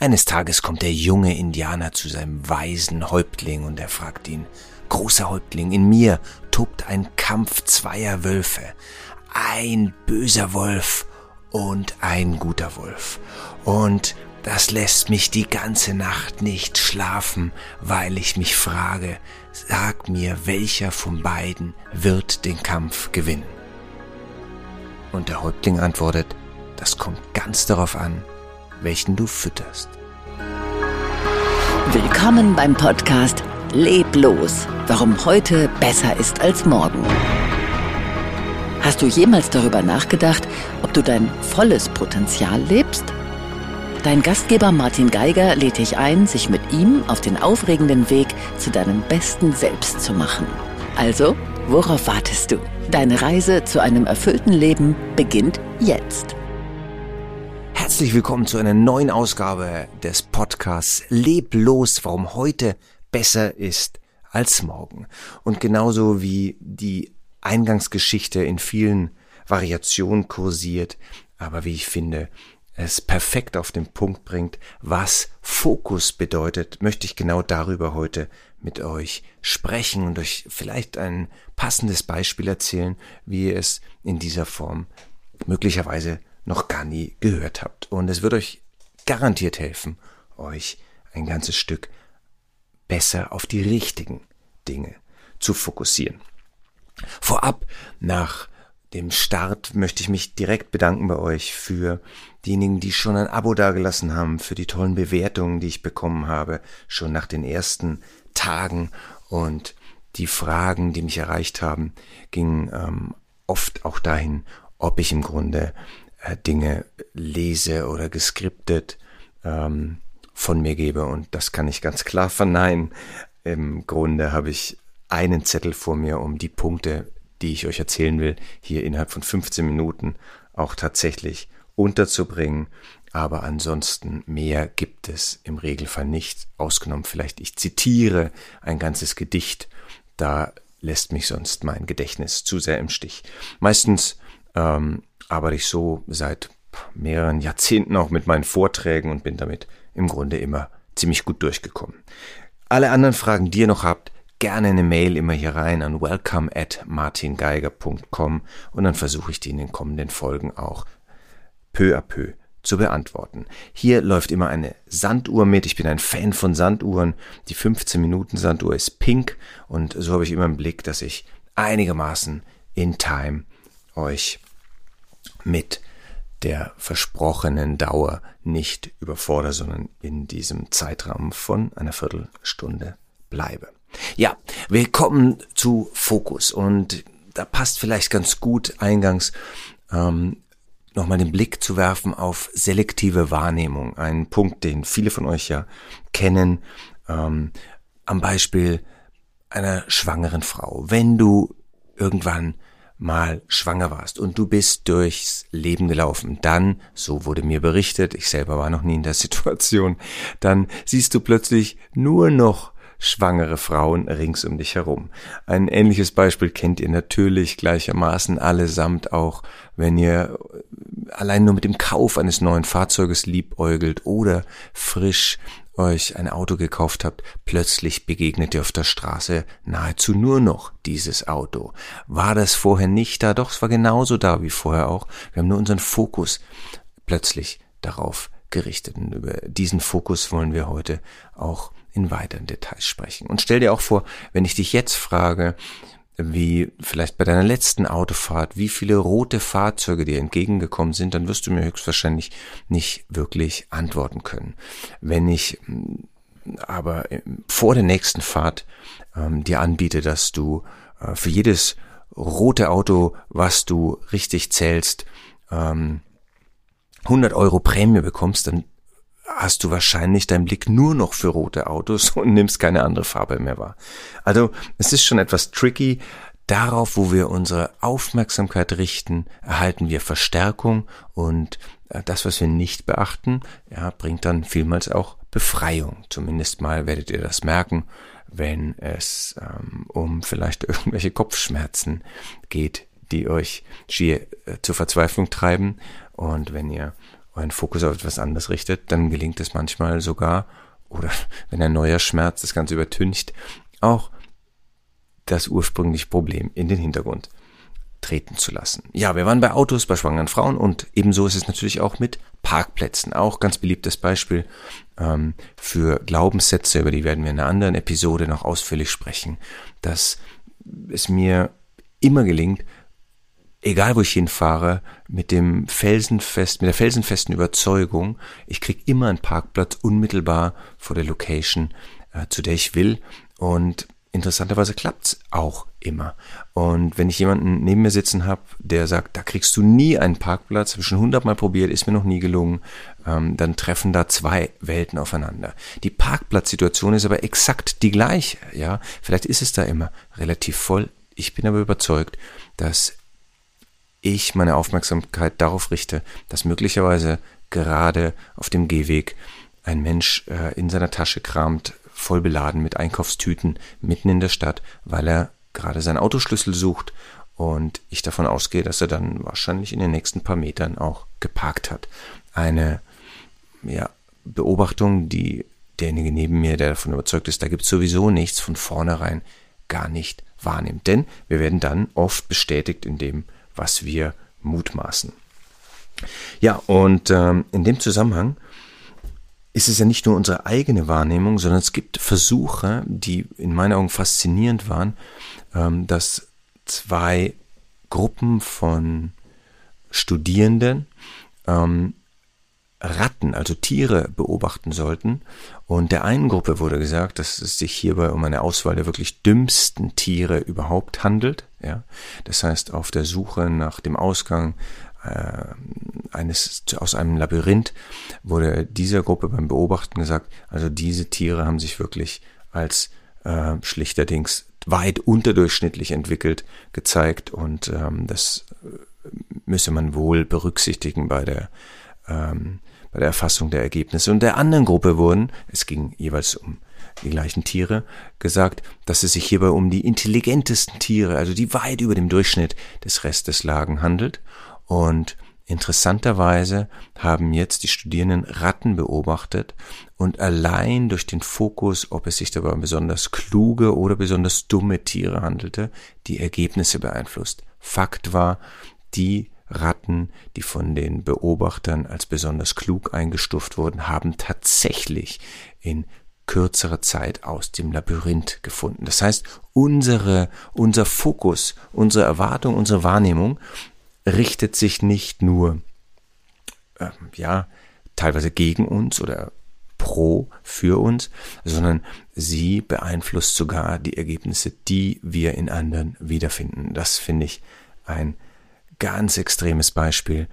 Eines Tages kommt der junge Indianer zu seinem weisen Häuptling und er fragt ihn, Großer Häuptling, in mir tobt ein Kampf zweier Wölfe, ein böser Wolf und ein guter Wolf. Und das lässt mich die ganze Nacht nicht schlafen, weil ich mich frage, sag mir, welcher von beiden wird den Kampf gewinnen? Und der Häuptling antwortet, das kommt ganz darauf an, welchen du fütterst. Willkommen beim Podcast Leblos, warum heute besser ist als morgen. Hast du jemals darüber nachgedacht, ob du dein volles Potenzial lebst? Dein Gastgeber Martin Geiger lädt dich ein, sich mit ihm auf den aufregenden Weg zu deinem besten Selbst zu machen. Also, worauf wartest du? Deine Reise zu einem erfüllten Leben beginnt jetzt. Herzlich willkommen zu einer neuen Ausgabe des Podcasts Leblos, warum heute besser ist als morgen. Und genauso wie die Eingangsgeschichte in vielen Variationen kursiert, aber wie ich finde, es perfekt auf den Punkt bringt, was Fokus bedeutet, möchte ich genau darüber heute mit euch sprechen und euch vielleicht ein passendes Beispiel erzählen, wie ihr es in dieser Form möglicherweise noch gar nie gehört habt. Und es wird euch garantiert helfen, euch ein ganzes Stück besser auf die richtigen Dinge zu fokussieren. Vorab, nach dem Start möchte ich mich direkt bedanken bei euch für diejenigen, die schon ein Abo dagelassen haben, für die tollen Bewertungen, die ich bekommen habe, schon nach den ersten Tagen und die Fragen, die mich erreicht haben, gingen ähm, oft auch dahin, ob ich im Grunde äh, Dinge lese oder geskriptet ähm, von mir gebe. Und das kann ich ganz klar verneinen. Im Grunde habe ich einen Zettel vor mir, um die Punkte, die ich euch erzählen will, hier innerhalb von 15 Minuten auch tatsächlich unterzubringen. Aber ansonsten mehr gibt es im Regelfall nicht. Ausgenommen vielleicht, ich zitiere ein ganzes Gedicht. Da lässt mich sonst mein Gedächtnis zu sehr im Stich. Meistens ähm, arbeite ich so seit mehreren Jahrzehnten auch mit meinen Vorträgen und bin damit im Grunde immer ziemlich gut durchgekommen. Alle anderen Fragen, die ihr noch habt, gerne eine Mail immer hier rein an welcome at martingeiger.com und dann versuche ich die in den kommenden Folgen auch peu à peu zu beantworten. Hier läuft immer eine Sanduhr mit. Ich bin ein Fan von Sanduhren. Die 15 Minuten Sanduhr ist pink und so habe ich immer im Blick, dass ich einigermaßen in Time euch mit der versprochenen Dauer nicht überfordere, sondern in diesem Zeitraum von einer Viertelstunde bleibe. Ja, willkommen zu Fokus und da passt vielleicht ganz gut eingangs ähm, nochmal den Blick zu werfen auf selektive Wahrnehmung. Ein Punkt, den viele von euch ja kennen, ähm, am Beispiel einer schwangeren Frau. Wenn du irgendwann mal schwanger warst und du bist durchs Leben gelaufen, dann, so wurde mir berichtet, ich selber war noch nie in der Situation, dann siehst du plötzlich nur noch schwangere Frauen rings um dich herum. Ein ähnliches Beispiel kennt ihr natürlich gleichermaßen allesamt auch, wenn ihr allein nur mit dem Kauf eines neuen Fahrzeuges liebäugelt oder frisch euch ein Auto gekauft habt, plötzlich begegnet ihr auf der Straße nahezu nur noch dieses Auto. War das vorher nicht da? Doch, es war genauso da wie vorher auch. Wir haben nur unseren Fokus plötzlich darauf gerichtet. Und über diesen Fokus wollen wir heute auch in weiteren Details sprechen. Und stell dir auch vor, wenn ich dich jetzt frage, wie vielleicht bei deiner letzten Autofahrt, wie viele rote Fahrzeuge dir entgegengekommen sind, dann wirst du mir höchstwahrscheinlich nicht wirklich antworten können. Wenn ich hm, aber vor der nächsten Fahrt ähm, dir anbiete, dass du äh, für jedes rote Auto, was du richtig zählst, ähm, 100 Euro Prämie bekommst, dann hast du wahrscheinlich deinen Blick nur noch für rote Autos und nimmst keine andere Farbe mehr wahr. Also es ist schon etwas tricky. Darauf, wo wir unsere Aufmerksamkeit richten, erhalten wir Verstärkung und äh, das, was wir nicht beachten, ja, bringt dann vielmals auch Befreiung. Zumindest mal werdet ihr das merken, wenn es ähm, um vielleicht irgendwelche Kopfschmerzen geht, die euch schier äh, zur Verzweiflung treiben und wenn ihr euren Fokus auf etwas anderes richtet, dann gelingt es manchmal sogar, oder wenn ein neuer Schmerz das Ganze übertüncht, auch das ursprüngliche Problem in den Hintergrund treten zu lassen. Ja, wir waren bei Autos, bei schwangeren Frauen und ebenso ist es natürlich auch mit Parkplätzen. Auch ganz beliebtes Beispiel ähm, für Glaubenssätze, über die werden wir in einer anderen Episode noch ausführlich sprechen, dass es mir immer gelingt, egal wo ich hinfahre, mit dem felsenfest, mit der felsenfesten Überzeugung, ich krieg immer einen Parkplatz unmittelbar vor der Location, äh, zu der ich will und interessanterweise klappt's auch immer. Und wenn ich jemanden neben mir sitzen habe, der sagt, da kriegst du nie einen Parkplatz, habe ich schon hundertmal probiert, ist mir noch nie gelungen, ähm, dann treffen da zwei Welten aufeinander. Die Parkplatzsituation ist aber exakt die gleiche. Ja, vielleicht ist es da immer relativ voll. Ich bin aber überzeugt, dass ich meine Aufmerksamkeit darauf richte, dass möglicherweise gerade auf dem Gehweg ein Mensch äh, in seiner Tasche kramt, voll beladen mit Einkaufstüten mitten in der Stadt, weil er gerade seinen Autoschlüssel sucht und ich davon ausgehe, dass er dann wahrscheinlich in den nächsten paar Metern auch geparkt hat. Eine ja, Beobachtung, die derjenige neben mir, der davon überzeugt ist, da gibt es sowieso nichts, von vornherein gar nicht wahrnimmt. Denn wir werden dann oft bestätigt in dem, was wir mutmaßen. Ja, und ähm, in dem Zusammenhang ist es ja nicht nur unsere eigene Wahrnehmung, sondern es gibt Versuche, die in meinen Augen faszinierend waren, ähm, dass zwei Gruppen von Studierenden ähm, Ratten, also Tiere beobachten sollten. Und der einen Gruppe wurde gesagt, dass es sich hierbei um eine Auswahl der wirklich dümmsten Tiere überhaupt handelt. Ja, das heißt, auf der Suche nach dem Ausgang äh, eines aus einem Labyrinth wurde dieser Gruppe beim Beobachten gesagt, also diese Tiere haben sich wirklich als äh, schlichterdings weit unterdurchschnittlich entwickelt gezeigt und ähm, das müsse man wohl berücksichtigen bei der ähm, bei der Erfassung der Ergebnisse. Und der anderen Gruppe wurden, es ging jeweils um die gleichen Tiere, gesagt, dass es sich hierbei um die intelligentesten Tiere, also die weit über dem Durchschnitt des Restes lagen, handelt. Und interessanterweise haben jetzt die Studierenden Ratten beobachtet und allein durch den Fokus, ob es sich dabei um besonders kluge oder besonders dumme Tiere handelte, die Ergebnisse beeinflusst. Fakt war, die Ratten, die von den Beobachtern als besonders klug eingestuft wurden, haben tatsächlich in kürzerer Zeit aus dem Labyrinth gefunden. Das heißt, unsere, unser Fokus, unsere Erwartung, unsere Wahrnehmung richtet sich nicht nur, äh, ja, teilweise gegen uns oder pro für uns, sondern sie beeinflusst sogar die Ergebnisse, die wir in anderen wiederfinden. Das finde ich ein ganz extremes Beispiel,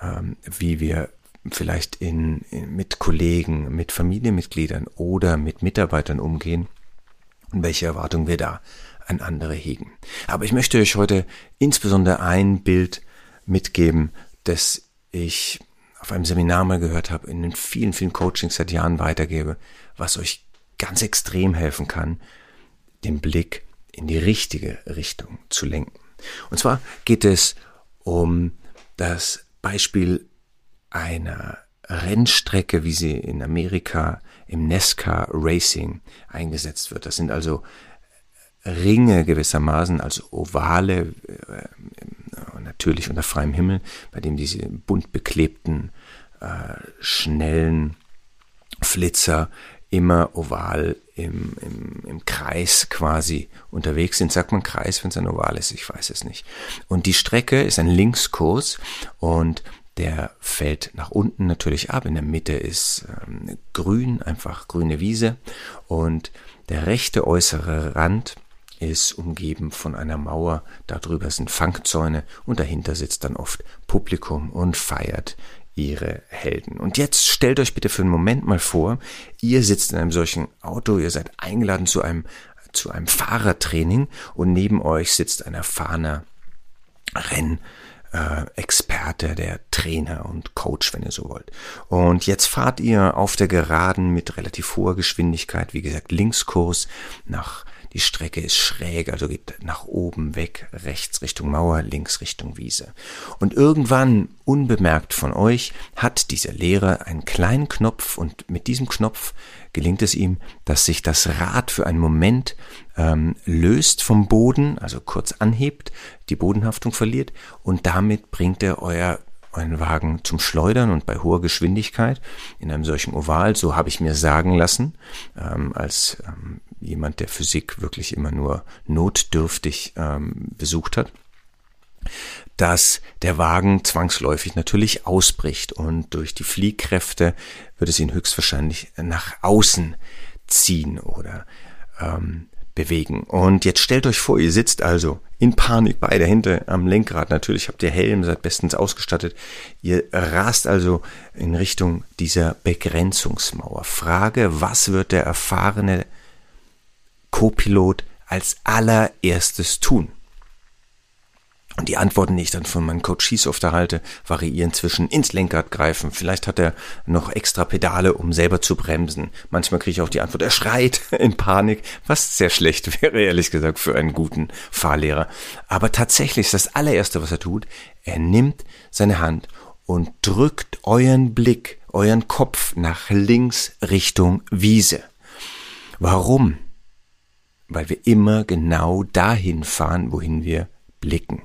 ähm, wie wir vielleicht in, in, mit Kollegen, mit Familienmitgliedern oder mit Mitarbeitern umgehen und welche Erwartungen wir da an andere hegen. Aber ich möchte euch heute insbesondere ein Bild mitgeben, das ich auf einem Seminar mal gehört habe, in den vielen, vielen Coachings seit Jahren weitergebe, was euch ganz extrem helfen kann, den Blick in die richtige Richtung zu lenken. Und zwar geht es um das Beispiel einer Rennstrecke, wie sie in Amerika im NASCAR Racing eingesetzt wird. Das sind also Ringe gewissermaßen, also Ovale, äh, natürlich unter freiem Himmel, bei dem diese bunt beklebten, äh, schnellen Flitzer immer oval im, im, im Kreis quasi unterwegs sind. Sagt man Kreis, wenn es ein Oval ist? Ich weiß es nicht. Und die Strecke ist ein Linkskurs und der fällt nach unten natürlich ab. In der Mitte ist ähm, grün, einfach grüne Wiese. Und der rechte äußere Rand ist umgeben von einer Mauer. Darüber sind Fangzäune und dahinter sitzt dann oft Publikum und feiert ihre Helden. Und jetzt stellt euch bitte für einen Moment mal vor, ihr sitzt in einem solchen Auto, ihr seid eingeladen zu einem, zu einem Fahrertraining und neben euch sitzt ein erfahrener Renn, äh, Experte, der Trainer und Coach, wenn ihr so wollt. Und jetzt fahrt ihr auf der Geraden mit relativ hoher Geschwindigkeit, wie gesagt, Linkskurs nach Die Strecke ist schräg, also geht nach oben weg, rechts Richtung Mauer, links Richtung Wiese. Und irgendwann, unbemerkt von euch, hat dieser Lehrer einen kleinen Knopf und mit diesem Knopf gelingt es ihm, dass sich das Rad für einen Moment ähm, löst vom Boden, also kurz anhebt, die Bodenhaftung verliert und damit bringt er euer euren Wagen zum Schleudern und bei hoher Geschwindigkeit in einem solchen Oval, so habe ich mir sagen lassen, ähm, als ähm, jemand, der Physik wirklich immer nur notdürftig ähm, besucht hat, dass der Wagen zwangsläufig natürlich ausbricht und durch die Fliehkräfte wird es ihn höchstwahrscheinlich nach außen ziehen oder ähm, bewegen. Und jetzt stellt euch vor, ihr sitzt also in Panik, beide Hände am Lenkrad. Natürlich habt ihr Helm, seid bestens ausgestattet. Ihr rast also in Richtung dieser Begrenzungsmauer. Frage, was wird der erfahrene Co-Pilot als allererstes tun? Und die Antworten, die ich dann von meinem Coach Schieß oft erhalte, variieren zwischen ins Lenkrad greifen. Vielleicht hat er noch extra Pedale, um selber zu bremsen. Manchmal kriege ich auch die Antwort, er schreit in Panik, was sehr schlecht wäre, ehrlich gesagt, für einen guten Fahrlehrer. Aber tatsächlich ist das allererste, was er tut, er nimmt seine Hand und drückt euren Blick, euren Kopf nach links Richtung Wiese. Warum? Weil wir immer genau dahin fahren, wohin wir blicken.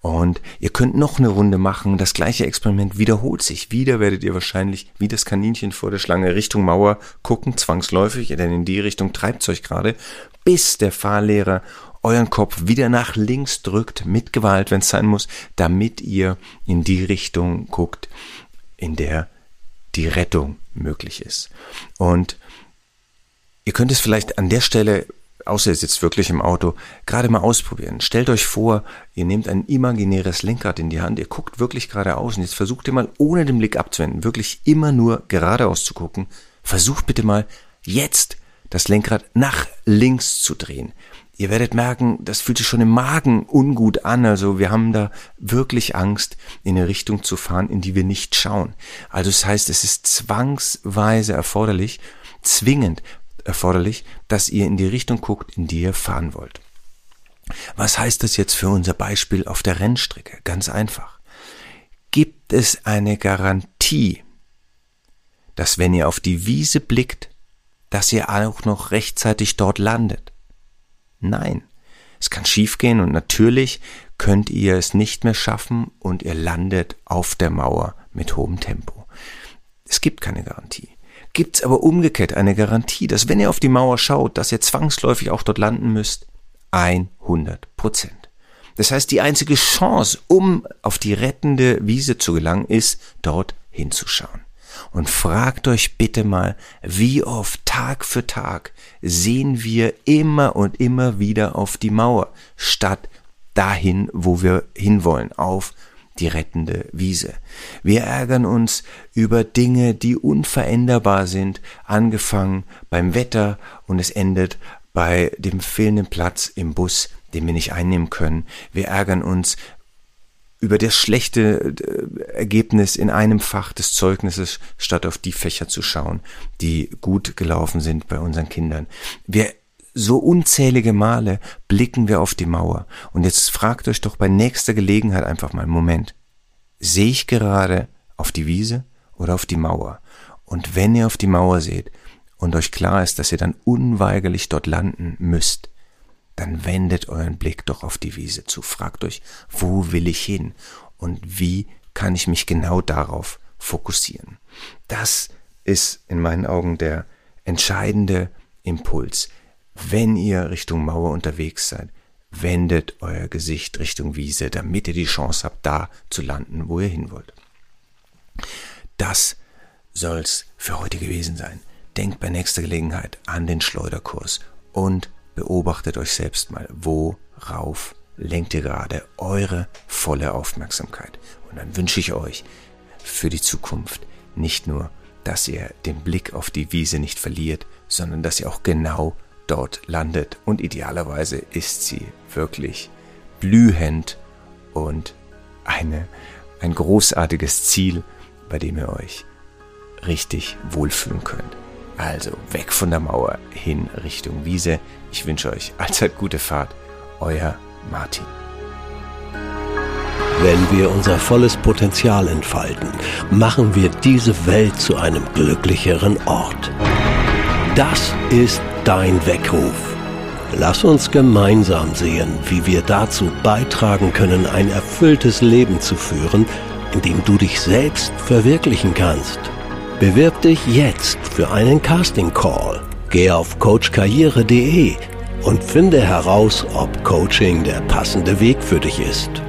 Und ihr könnt noch eine Runde machen. Das gleiche Experiment wiederholt sich. Wieder werdet ihr wahrscheinlich wie das Kaninchen vor der Schlange Richtung Mauer gucken, zwangsläufig, denn in die Richtung treibt's euch gerade, bis der Fahrlehrer euren Kopf wieder nach links drückt, mit Gewalt, wenn es sein muss, damit ihr in die Richtung guckt, in der die Rettung möglich ist. Und ihr könnt es vielleicht an der Stelle außer ihr sitzt wirklich im Auto, gerade mal ausprobieren. Stellt euch vor, ihr nehmt ein imaginäres Lenkrad in die Hand, ihr guckt wirklich geradeaus und jetzt versucht ihr mal, ohne den Blick abzuwenden, wirklich immer nur geradeaus zu gucken. Versucht bitte mal jetzt das Lenkrad nach links zu drehen. Ihr werdet merken, das fühlt sich schon im Magen ungut an. Also wir haben da wirklich Angst, in eine Richtung zu fahren, in die wir nicht schauen. Also das heißt, es ist zwangsweise erforderlich, zwingend erforderlich, dass ihr in die Richtung guckt, in die ihr fahren wollt. Was heißt das jetzt für unser Beispiel auf der Rennstrecke? Ganz einfach. Gibt es eine Garantie, dass wenn ihr auf die Wiese blickt, dass ihr auch noch rechtzeitig dort landet? Nein. Es kann schiefgehen und natürlich könnt ihr es nicht mehr schaffen und ihr landet auf der Mauer mit hohem Tempo. Es gibt keine Garantie gibt's aber umgekehrt eine Garantie, dass wenn ihr auf die Mauer schaut, dass ihr zwangsläufig auch dort landen müsst. 100 Prozent. Das heißt, die einzige Chance, um auf die rettende Wiese zu gelangen, ist, dort hinzuschauen. Und fragt euch bitte mal, wie oft Tag für Tag sehen wir immer und immer wieder auf die Mauer, statt dahin, wo wir hinwollen, auf die rettende Wiese. Wir ärgern uns über Dinge, die unveränderbar sind, angefangen beim Wetter und es endet bei dem fehlenden Platz im Bus, den wir nicht einnehmen können. Wir ärgern uns über das schlechte äh, Ergebnis in einem Fach des Zeugnisses, statt auf die Fächer zu schauen, die gut gelaufen sind bei unseren Kindern. Wir so unzählige Male blicken wir auf die Mauer. Und jetzt fragt euch doch bei nächster Gelegenheit einfach mal, Moment, sehe ich gerade auf die Wiese oder auf die Mauer? Und wenn ihr auf die Mauer seht und euch klar ist, dass ihr dann unweigerlich dort landen müsst, dann wendet euren Blick doch auf die Wiese zu. Fragt euch, wo will ich hin? Und wie kann ich mich genau darauf fokussieren? Das ist in meinen Augen der entscheidende Impuls wenn ihr Richtung Mauer unterwegs seid, wendet euer Gesicht Richtung Wiese, damit ihr die Chance habt, da zu landen, wo ihr hin wollt. Das soll's für heute gewesen sein. Denkt bei nächster Gelegenheit an den Schleuderkurs und beobachtet euch selbst mal, worauf lenkt ihr gerade eure volle Aufmerksamkeit. Und dann wünsche ich euch für die Zukunft nicht nur, dass ihr den Blick auf die Wiese nicht verliert, sondern dass ihr auch genau dort landet. Und idealerweise ist sie wirklich blühend und eine, ein großartiges Ziel, bei dem ihr euch richtig wohlfühlen könnt. Also weg von der Mauer hin Richtung Wiese. Ich wünsche euch allzeit gute Fahrt. Euer Martin. Wenn wir unser volles Potenzial entfalten, machen wir diese Welt zu einem glücklicheren Ort. Das ist dein Weckruf. Lass uns gemeinsam sehen, wie wir dazu beitragen können, ein erfülltes Leben zu führen, in dem du dich selbst verwirklichen kannst. Bewirb dich jetzt für einen Casting Call. Geh auf coachkarriere.de und finde heraus, ob Coaching der passende Weg für dich ist.